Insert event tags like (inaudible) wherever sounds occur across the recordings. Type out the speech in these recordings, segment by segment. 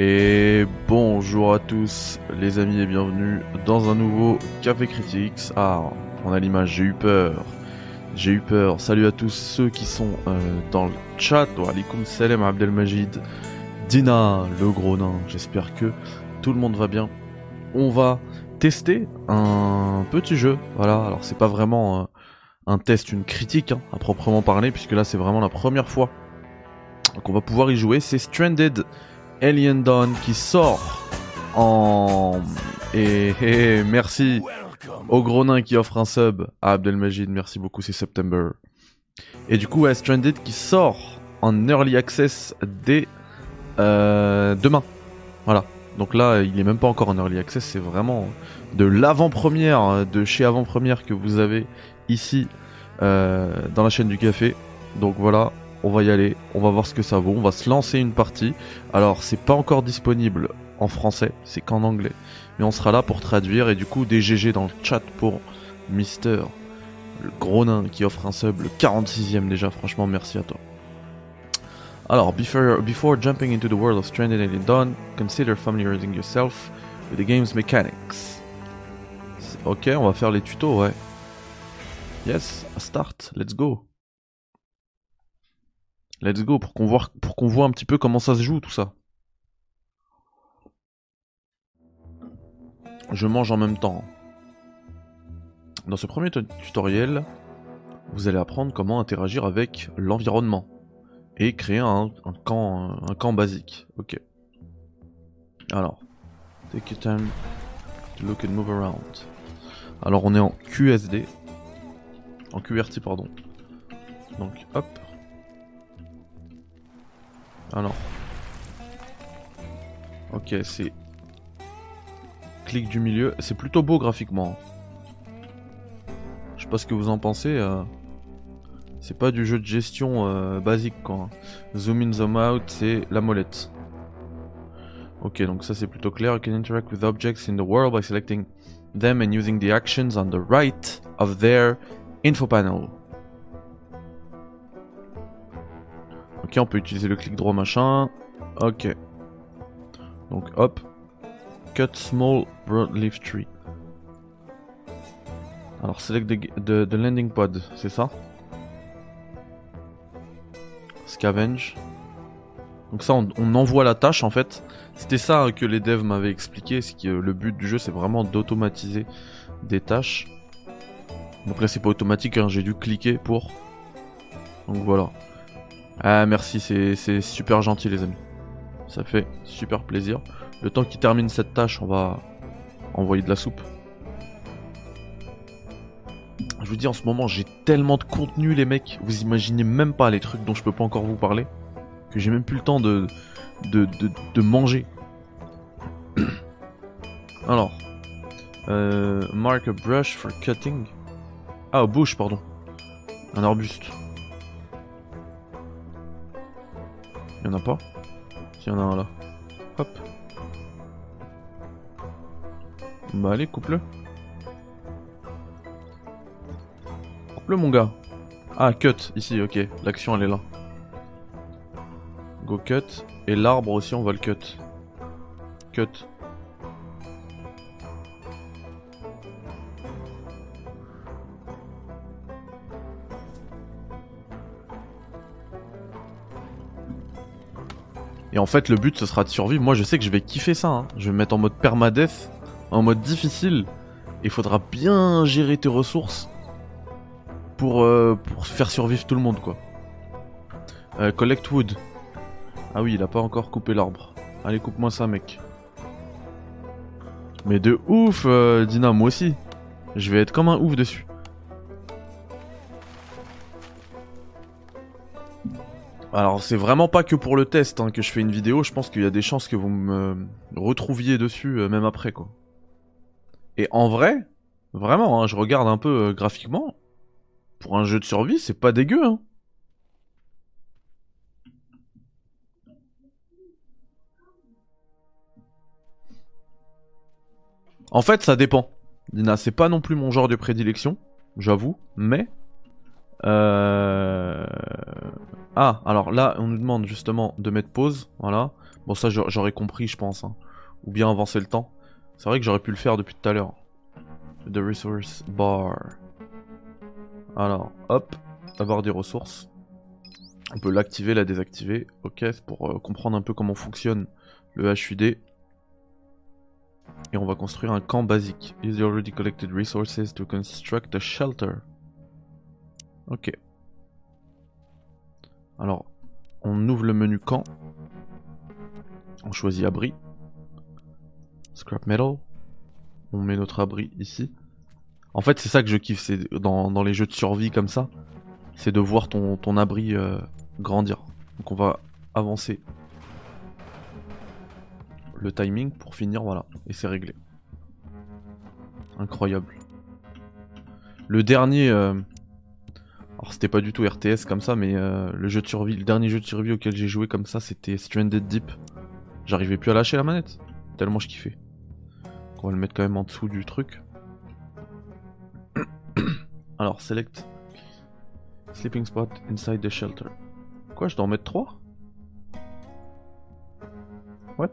Et bonjour à tous les amis et bienvenue dans un nouveau Café Critics. Ah, on a l'image, j'ai eu peur. J'ai eu peur. Salut à tous ceux qui sont euh, dans le chat. Wa alaikum salam Abdelmajid. Dina, le gros nain. J'espère que tout le monde va bien. On va tester un petit jeu. Voilà, alors c'est pas vraiment euh, un test, une critique hein, à proprement parler, puisque là c'est vraiment la première fois qu'on va pouvoir y jouer. C'est Stranded Alien Dawn qui sort en... Et, merci au gros qui offre un sub à Abdelmajid, merci beaucoup, c'est September. Et du coup, ouais, Stranded qui sort en early access dès euh, demain. Voilà. Donc là, il est même pas encore en early access, c'est vraiment de l'avant-première, de chez avant-première que vous avez ici euh, dans la chaîne du café. Donc voilà, on va y aller, on va voir ce que ça vaut, on va se lancer une partie. Alors c'est pas encore disponible en français, c'est qu'en anglais. Mais on sera là pour traduire et du coup des GG dans le chat pour Mister, le gros nain qui offre un sub, le 46ème déjà, franchement merci à toi. Alors, before, jumping into the world of Stranded and Dawn, consider familiarizing yourself with the game's mechanics. Ok, on va faire les tutos, ouais. Yes, start, let's go. Let's go pour qu'on voit, pour qu'on voit un petit peu comment ça se joue tout ça. Je mange en même temps. Dans ce premier tutoriel, vous allez apprendre comment interagir avec l'environnement et créer un, camp, un, camp basique. Ok. Alors, take your time to look and move around. Alors on est en QSD, en QRT pardon. Donc hop, alors. Ok, c'est... Clic du milieu. C'est plutôt beau graphiquement. Je sais pas ce que vous en pensez. Euh. C'est pas du jeu de gestion euh, basique quoi. Zoom in, zoom out, c'est la molette. Ok, donc ça c'est plutôt clair. You can interact with objects in the world by selecting them and using the actions on the right of their info panel. Ok, on peut utiliser le clic droit machin. Ok. Donc hop. Cut small broadleaf tree. Alors select the, landing pod, c'est ça? Scavenge. Donc ça, on, envoie la tâche en fait. C'était ça que les devs m'avaient expliqué. C'est que le but du jeu, c'est vraiment d'automatiser des tâches. Donc là, c'est pas automatique. Hein, J'ai dû cliquer pour. Donc voilà. Ah merci, c'est super gentil les amis. Ça fait super plaisir. Le temps qu'il termine cette tâche, on va envoyer de la soupe. Je vous dis en ce moment, j'ai tellement de contenu les mecs, vous imaginez même pas les trucs dont je peux pas encore vous parler, que j'ai même plus le temps de, de, de, manger. (coughs) Alors, euh, mark a brush for cutting. Ah, bush, pardon. Un arbuste. Y'en a pas? Si, y'en a un là. Hop. Bah allez, coupe-le. Coupe-le mon gars. Ah, cut, ici, ok. L'action elle est là. Go cut. Et l'arbre aussi, on va le cut. Cut. Et en fait, le but, ce sera de survivre. Moi, je sais que je vais kiffer ça. Hein. Je vais me mettre en mode permadeath, en mode difficile. Il faudra bien gérer tes ressources pour, euh, faire survivre tout le monde, quoi. Euh, collect wood. Ah oui, il a pas encore coupé l'arbre. Allez, coupe-moi ça, mec. Mais de ouf, euh, Dina, moi aussi. Je vais être comme un ouf dessus. Alors c'est vraiment pas que pour le test hein, que je fais une vidéo, je pense qu'il y a des chances que vous me retrouviez dessus euh, même après quoi. Et en vrai, vraiment, hein, je regarde un peu euh, graphiquement, pour un jeu de survie, c'est pas dégueu hein. En fait, ça dépend. Dina, c'est pas non plus mon genre de prédilection, j'avoue, mais euh... Ah, alors là, on nous demande justement de mettre pause, voilà. Bon, ça, j'aurais compris, je pense. Hein. Ou bien avancer le temps. C'est vrai que j'aurais pu le faire depuis tout à l'heure. The resource bar. Alors, hop, avoir des ressources. On peut l'activer, la désactiver. Ok, pour euh, comprendre un peu comment fonctionne le HUD. Et on va construire un camp basique. Use the already collected resources to construct a shelter. Ok. Alors, on ouvre le menu camp. On choisit abri. Scrap metal. On met notre abri ici. En fait, c'est ça que je kiffe, c'est dans, les jeux de survie comme ça, c'est de voir ton, abri euh, grandir. Donc on va avancer le timing pour finir, voilà, et c'est réglé. Incroyable. Le dernier, euh, alors c'était pas du tout RTS comme ça, mais euh, le jeu de survie, le dernier jeu de survie auquel j'ai joué comme ça, c'était Stranded Deep. J'arrivais plus à lâcher la manette, tellement je kiffais. On va le mettre quand même en dessous du truc. (coughs) Alors, select sleeping spot inside the shelter. Quoi, je dois en mettre 3 What?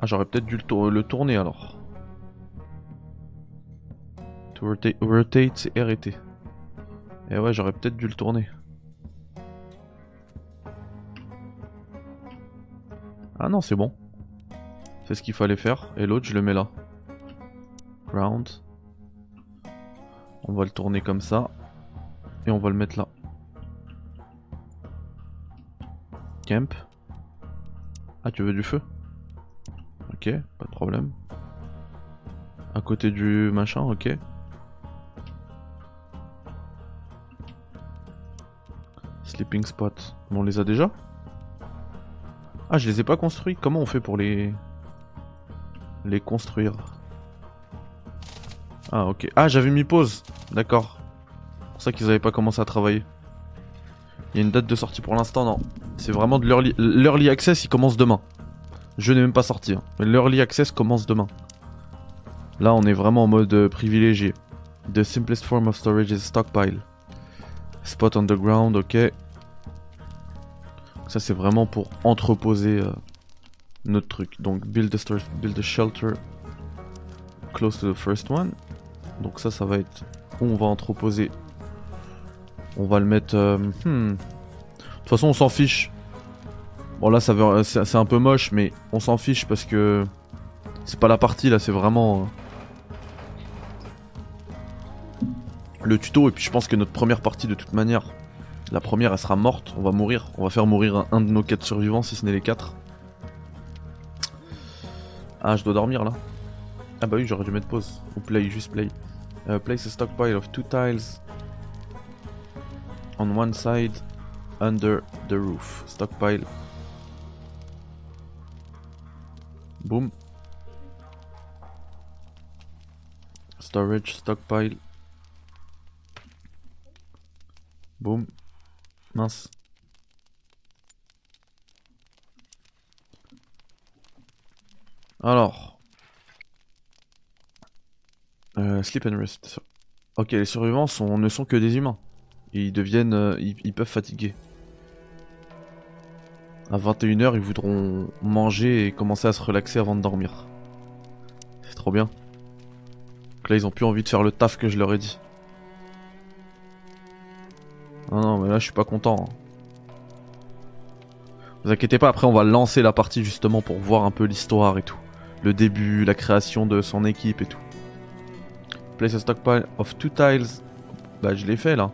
Ah, j'aurais peut-être dû le, tourner alors. Rotate, c'est R et ouais, j'aurais peut-être dû le tourner. Ah non, c'est bon. C'est ce qu'il fallait faire. Et l'autre, je le mets là. Ground. On va le tourner comme ça. Et on va le mettre là. Camp. Ah, tu veux du feu? Ok, pas de problème. À côté du machin, ok. Sleeping spot. on les a déjà? Ah, je les ai pas construits. Comment on fait pour les... Les construire? Ah, ok. Ah, j'avais mis pause. D'accord. C'est pour ça qu'ils avaient pas commencé à travailler. Il y a une date de sortie pour l'instant, non. C'est vraiment de l'early... Access, il commence demain. Je n'ai même pas sorti. Hein. L'early access commence demain. Là, on est vraiment en mode euh, privilégié. The simplest form of storage is stockpile. Spot on the ground, ok. Ça c'est vraiment pour entreposer euh, notre truc. Donc build a, build a shelter close to the first one. Donc ça ça va être où on va entreposer. On va le mettre... Euh, hmm. De toute façon on s'en fiche. Bon là ça c'est un peu moche mais on s'en fiche parce que c'est pas la partie là c'est vraiment... Euh, le tuto et puis je pense que notre première partie de toute manière la première, elle sera morte. On va mourir. On va faire mourir un, de nos quatre survivants, si ce n'est les quatre. Ah, je dois dormir là. Ah bah oui, j'aurais dû mettre pause. Ou play, juste play. Uh, place a stockpile of two tiles on one side under the roof. Stockpile. Boom. Storage, stockpile. Boom. Mince. Alors. Euh, sleep and rest. Ok, les survivants ne sont que des humains. Ils deviennent. Euh, ils, peuvent fatiguer. À 21h, ils voudront manger et commencer à se relaxer avant de dormir. C'est trop bien. Donc là, ils ont plus envie de faire le taf que je leur ai dit. Non, non, mais là, je suis pas content. Hein. Vous inquiétez pas, après, on va lancer la partie justement pour voir un peu l'histoire et tout. Le début, la création de son équipe et tout. Place a stockpile of two tiles. Bah, je l'ai fait là.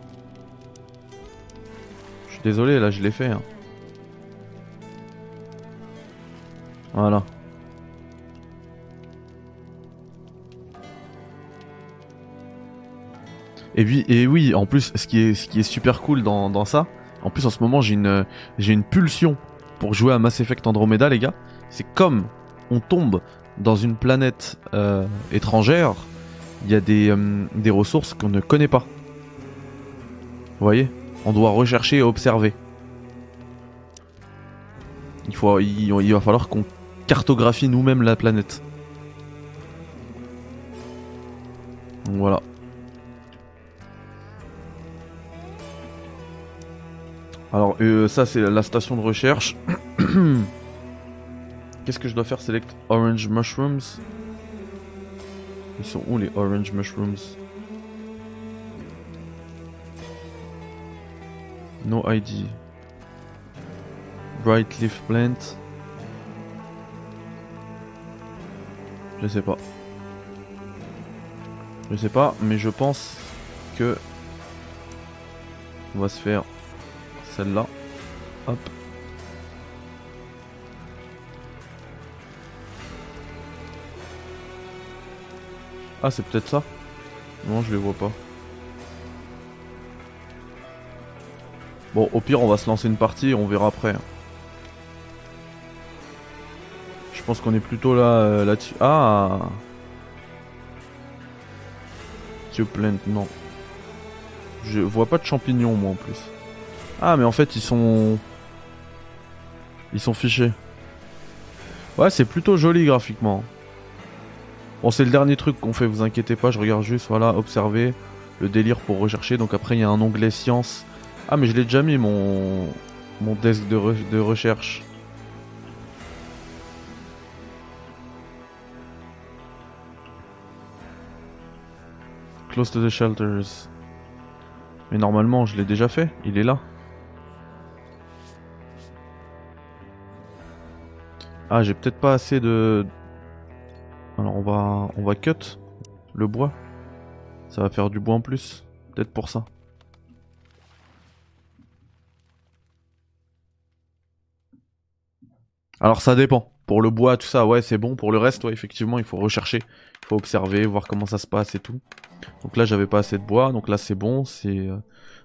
Je suis désolé, là, je l'ai fait. Hein. Voilà. Et oui, en plus, ce qui est, super cool dans, ça, en plus en ce moment j'ai une, une pulsion pour jouer à Mass Effect Andromeda, les gars. C'est comme on tombe dans une planète euh, étrangère, il y a des, euh, des ressources qu'on ne connaît pas. Vous voyez? On doit rechercher et observer. Il, faut, il, il va falloir qu'on cartographie nous-mêmes la planète. Voilà. Alors euh, ça c'est la station de recherche. (coughs) Qu'est-ce que je dois faire? Select Orange Mushrooms. Ils sont où les Orange Mushrooms? No ID. Bright Leaf Plant. Je sais pas. Je sais pas, mais je pense que on va se faire celle-là. Hop. Ah, c'est peut-être ça Non, je les vois pas. Bon, au pire, on va se lancer une partie et on verra après. Je pense qu'on est plutôt là euh, là-dessus. Ah Plant, non. Je vois pas de champignons, moi, en plus. Ah, mais en fait, ils sont... Ils sont fichés. Ouais, c'est plutôt joli graphiquement. Bon, c'est le dernier truc qu'on fait, vous inquiétez pas, je regarde juste, voilà, observer le délire pour rechercher. Donc après, il y a un onglet science. Ah, mais je l'ai déjà mis, mon, mon desk de, de recherche. Close to the shelters. Mais normalement, je l'ai déjà fait, il est là. Ah, j'ai peut-être pas assez de... Alors on va on va cut le bois. Ça va faire du bois en plus. Peut-être pour ça. Alors ça dépend. Pour le bois, tout ça, ouais, c'est bon. Pour le reste, ouais, effectivement, il faut rechercher. Il faut observer, voir comment ça se passe et tout. Donc là, j'avais pas assez de bois. Donc là, c'est bon. C'est euh,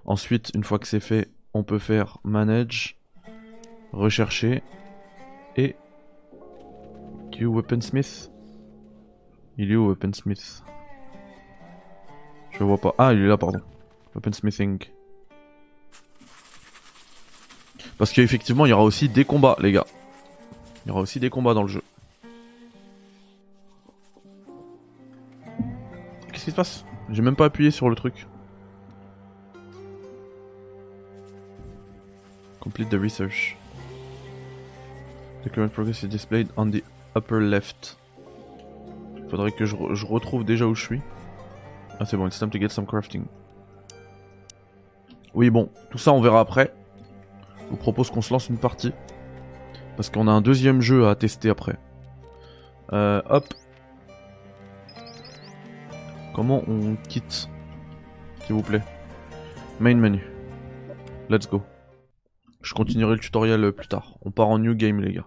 Ensuite, une fois que c'est fait, on peut faire manage, rechercher et... Q weaponsmith il est où Weaponsmith? Je vois pas. Ah, il est là, pardon. Weaponsmithing. Parce qu'effectivement, il y aura aussi des combats, les gars. Il y aura aussi des combats dans le jeu. Qu'est-ce qui se passe? J'ai même pas appuyé sur le truc. Complete the research. The current progress is displayed on the upper left. Faudrait que je, retrouve déjà où je suis. Ah c'est bon, it's time to get some crafting. Oui bon, tout ça on verra après. Je vous propose qu'on se lance une partie. Parce qu'on a un deuxième jeu à tester après. Euh, hop. Comment on quitte? S'il vous plaît. Main menu. Let's go. Je continuerai le tutoriel plus tard. On part en new game les gars.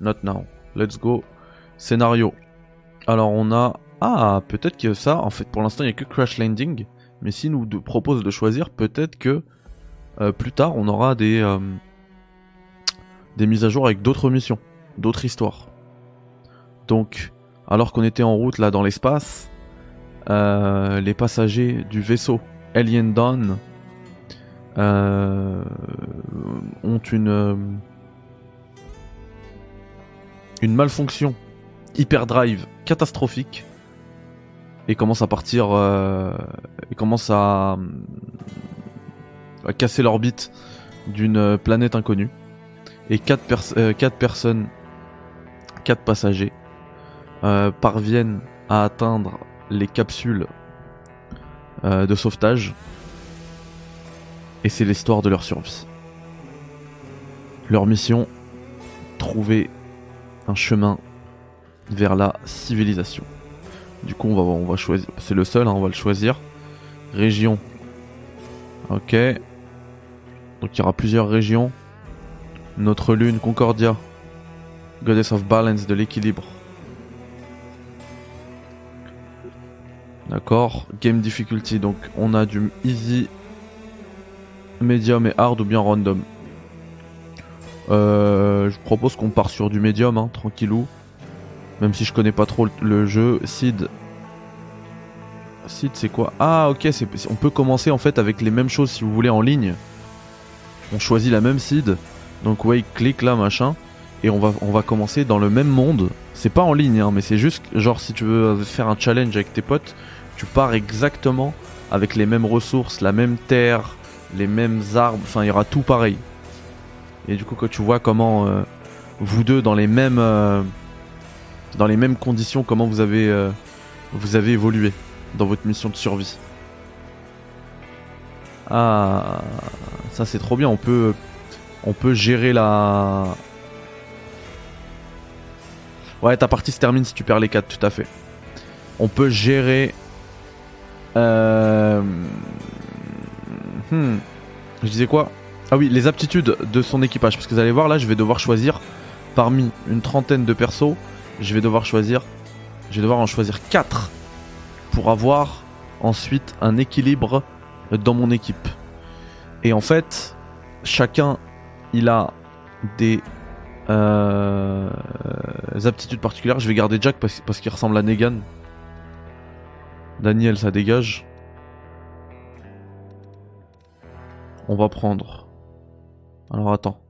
Not now. Let's go. Scénario. Alors on a... Ah, peut-être que ça, en fait pour l'instant il n'y a que Crash Landing, mais si nous propose de choisir, peut-être que euh, plus tard on aura des, euh, des mises à jour avec d'autres missions, d'autres histoires. Donc, alors qu'on était en route là dans l'espace, euh, les passagers du vaisseau Alien Dawn ont une, une malfonction hyperdrive catastrophique et commence à partir euh, et commence à, à casser l'orbite d'une planète inconnue et quatre, euh, personnes quatre passagers euh, parviennent à atteindre les capsules de sauvetage et c'est l'histoire de leur survie. Leur mission, trouver chemin vers la civilisation. Du coup, on va, on va choisir. C'est le seul, hein, on va le choisir. Région. Ok. Donc il y aura plusieurs régions. Notre lune, Concordia. Goddess of Balance, de l'équilibre. D'accord. Game difficulty. Donc on a du easy, medium et hard ou bien random. Euh, je propose qu'on part sur du medium, hein, tranquillou. Même si je connais pas trop le jeu. Seed. Seed c'est quoi? Ah ok, on peut commencer en fait avec les mêmes choses si vous voulez en ligne. On choisit la même seed. Donc ouais, clique là machin. Et on va, on va commencer dans le même monde. C'est pas en ligne, hein, mais c'est juste genre si tu veux faire un challenge avec tes potes, tu pars exactement avec les mêmes ressources, la même terre, les mêmes armes, enfin il y aura tout pareil. Et du coup quand tu vois comment euh, vous deux dans les mêmes euh, dans les mêmes conditions comment vous avez euh, vous avez évolué dans votre mission de survie. Ah ça c'est trop bien, on peut on peut gérer la Ouais, ta partie se termine si tu perds les 4, tout à fait. On peut gérer euh... Hmm. Je disais quoi? Ah oui, les aptitudes de son équipage. Parce que vous allez voir, là, je vais devoir choisir parmi une trentaine de persos. Je vais devoir choisir. Je vais devoir en choisir 4 pour avoir ensuite un équilibre dans mon équipe. Et en fait, chacun, il a des euh, aptitudes particulières. Je vais garder Jack parce, parce qu'il ressemble à Negan. Daniel, ça dégage. On va prendre. Alors attends.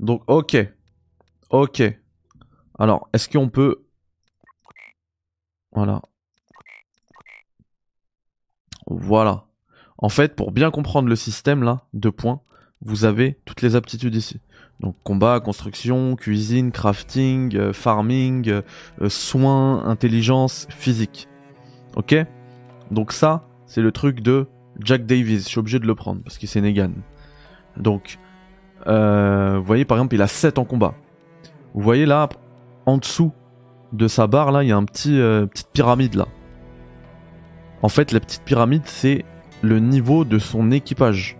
Donc, ok. Ok. Alors, est-ce qu'on peut... Voilà. Voilà. En fait, pour bien comprendre le système là, deux points, vous avez toutes les aptitudes ici. Donc combat, construction, cuisine, crafting, euh, farming, euh, euh, soins, intelligence, physique. Ok? Donc ça, c'est le truc de Jack Davis. Je suis obligé de le prendre parce qu'il c'est Negan. Donc, vous voyez par exemple, il a 7 en combat. Vous voyez là, en dessous de sa barre, là, il y a un petit petite pyramide là. En fait, la petite pyramide, c'est le niveau de son équipage.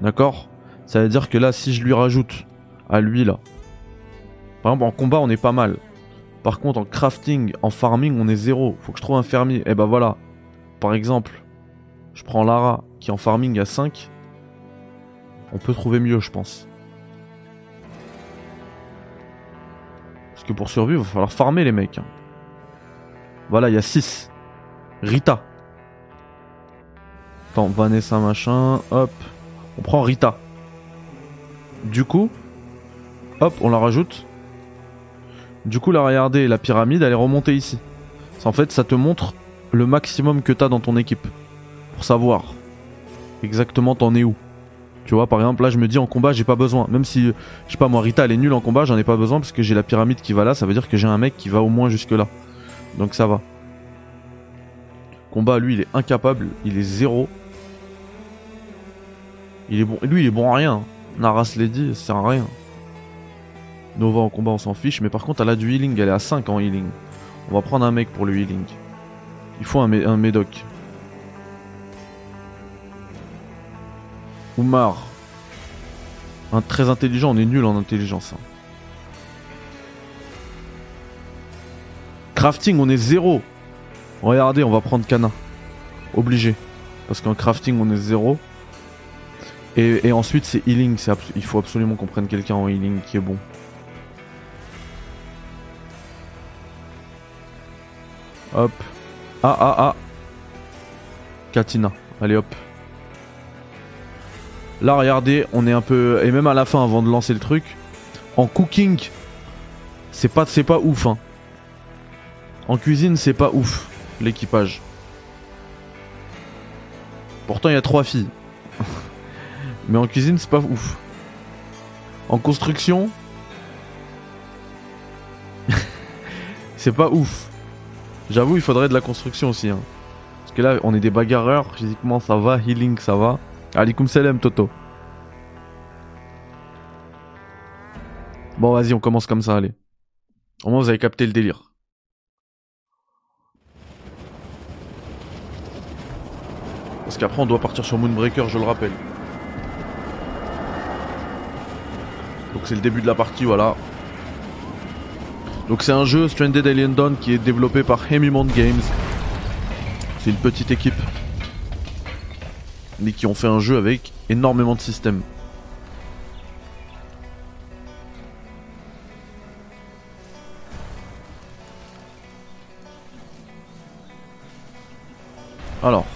D'accord? Ça veut dire que là, si je lui rajoute à lui là. Par exemple, en combat, on est pas mal. Par contre, en crafting, en farming, on est zéro. Faut que je trouve un fermier. Eh ben voilà. Par exemple, je prends Lara qui en farming a 5. On peut trouver mieux, je pense. Parce que pour survivre, il va falloir farmer les mecs. Hein. Voilà, il y a 6. Rita. Attends, Vanessa machin. Hop. On prend Rita. Du coup, Hop, on la rajoute. Du coup, la regarder, la pyramide, elle est remontée ici. En fait, ça te montre le maximum que t'as dans ton équipe. Savoir exactement t'en es où. Tu vois, par exemple, là, je me dis en combat, j'ai pas besoin. Même si, je sais pas, moi, Rita, elle est nulle en combat, j'en ai pas besoin parce que j'ai la pyramide qui va là. Ça veut dire que j'ai un mec qui va au moins jusque là. Donc ça va. Combat, lui, il est incapable. Il est zéro. Il est bon. Lui, il est bon à rien. Naras Lady, ça sert à rien. Nova en combat, on s'en fiche. Mais par contre, elle a du healing. Elle est à 5 en healing. On va prendre un mec pour le healing. Il faut un, un médoc. Oumar. Un très intelligent. On est nul en intelligence. Hein. Crafting, on est zéro. Regardez, on va prendre Kana. Obligé. Parce qu'en crafting, on est zéro. Et, ensuite, c'est healing. Il faut absolument qu'on prenne quelqu'un en healing qui est bon. Hop. Ah, ah, ah. Katina. Allez, hop. Là, regardez, on est un peu... Et même à la fin, avant de lancer le truc, en cooking, c'est pas, pas ouf. Hein. En cuisine, c'est pas ouf, l'équipage. Pourtant, il y a trois filles. (laughs) Mais en cuisine, c'est pas ouf. En construction, (laughs) c'est pas ouf. J'avoue, il faudrait de la construction aussi. Hein. Parce que là, on est des bagarreurs. Physiquement, ça va. Healing, ça va. Alikum salam, Toto. Bon, vas-y, on commence comme ça, allez. Au moins, vous avez capté le délire. Parce qu'après, on doit partir sur Moonbreaker, je le rappelle. Donc, c'est le début de la partie, voilà. Donc c'est un jeu Stranded Alien Dawn qui est développé par Hemimont Games. C'est une petite équipe. Mais qui ont fait un jeu avec énormément de systèmes. Alors.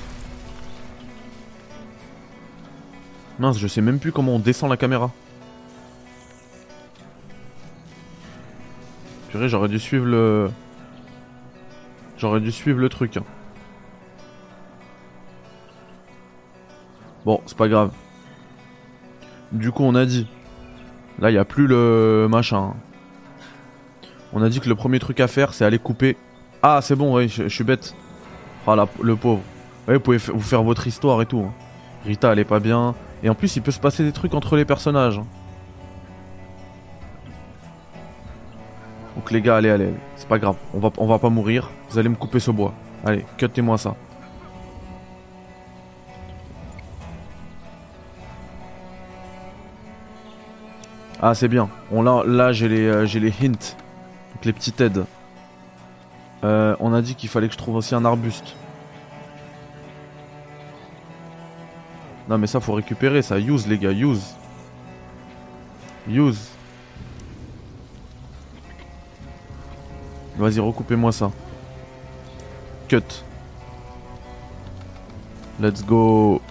Mince, je sais même plus comment on descend la caméra. j'aurais dû suivre le... J'aurais dû suivre le truc. Hein. Bon, c'est pas grave. Du coup, on a dit. Là, il a plus le machin. On a dit que le premier truc à faire, c'est aller couper. Ah, c'est bon, oui, je, suis bête. Ah, la, le pauvre. Ouais, vous pouvez vous faire votre histoire et tout. Hein. Rita, elle est pas bien. Et en plus, il peut se passer des trucs entre les personnages. Hein. Donc les gars, allez, allez, c'est pas grave, on va, on va pas mourir. Vous allez me couper ce bois. Allez, cuttez-moi ça. Ah, c'est bien. On, là, j'ai les, euh, les hints. Les petites aides. Euh, on a dit qu'il fallait que je trouve aussi un arbuste. Non mais ça faut récupérer ça. Use les gars, use. Use. Vas-y, recoupez-moi ça. Cut. Let's go.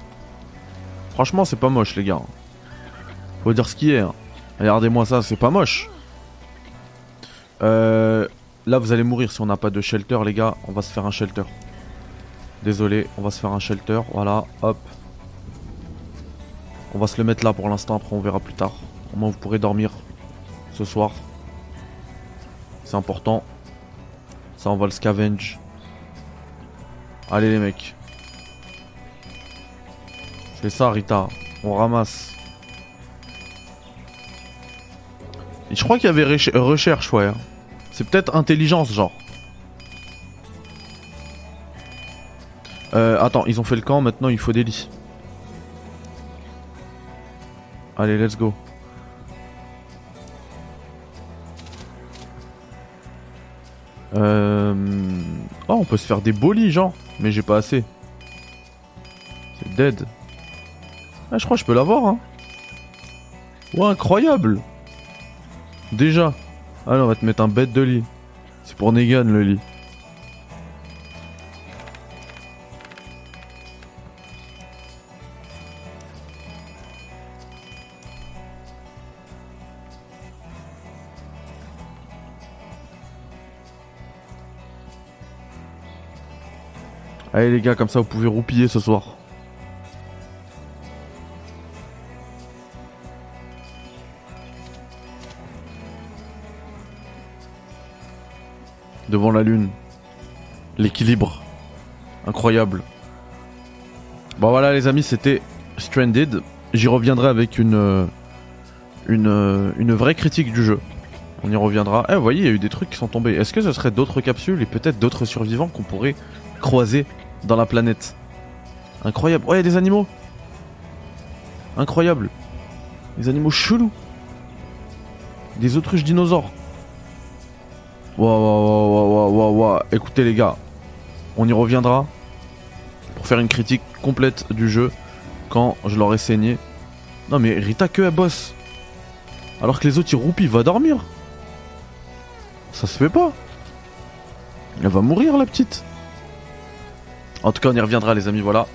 Franchement, c'est pas moche, les gars. Faut dire ce qui est. Hein. Regardez-moi ça, c'est pas moche. Euh, là, vous allez mourir si on n'a pas de shelter, les gars. On va se faire un shelter. Désolé, on va se faire un shelter. Voilà, hop. On va se le mettre là pour l'instant, après on verra plus tard. Au moins vous pourrez dormir ce soir. C'est important. Ça, on va le scavenge. Allez les mecs. C'est ça Rita. On ramasse. Je crois qu'il y avait recherche, ouais. C'est peut-être intelligence, genre. Euh, attends, ils ont fait le camp, maintenant il faut des lits. Allez, let's go. Euh... Oh, on peut se faire des bolis, genre. Mais j'ai pas assez. C'est dead. Ah, je crois que je peux l'avoir, hein. Ouais, incroyable. Déjà. Allez, on va te mettre un bête de lit. C'est pour Negan, le lit. Allez les gars, comme ça vous pouvez roupiller ce soir. Devant la lune. L'équilibre. Incroyable. Bon voilà les amis, c'était Stranded. J'y reviendrai avec une, euh, une, euh, une vraie critique du jeu. On y reviendra. Eh, vous voyez, il y a eu des trucs qui sont tombés. Est-ce que ce serait d'autres capsules et peut-être d'autres survivants qu'on pourrait croiser dans la planète? Incroyable. Oh, y a des animaux. Incroyable. Des animaux chelous. Des autruches dinosaures. Waouh, waouh, waouh, waouh, waouh. Écoutez, les gars, on y reviendra pour faire une critique complète du jeu quand je l'aurai saigné. Non, mais Rita, que elle bosse. Alors que les autres, ils roupillent, va dormir. Ça se fait pas. Elle va mourir, la petite. En tout cas, on y reviendra, les amis. Voilà.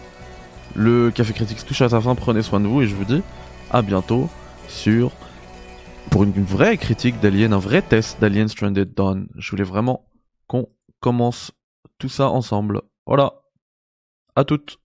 Le Café Critique touche à sa fin. Prenez soin de vous et je vous dis à bientôt sur. Pour une vraie critique d'Alien, un vrai test d'Alien Stranded Dawn. Je voulais vraiment qu'on commence tout ça ensemble. Voilà. À toutes.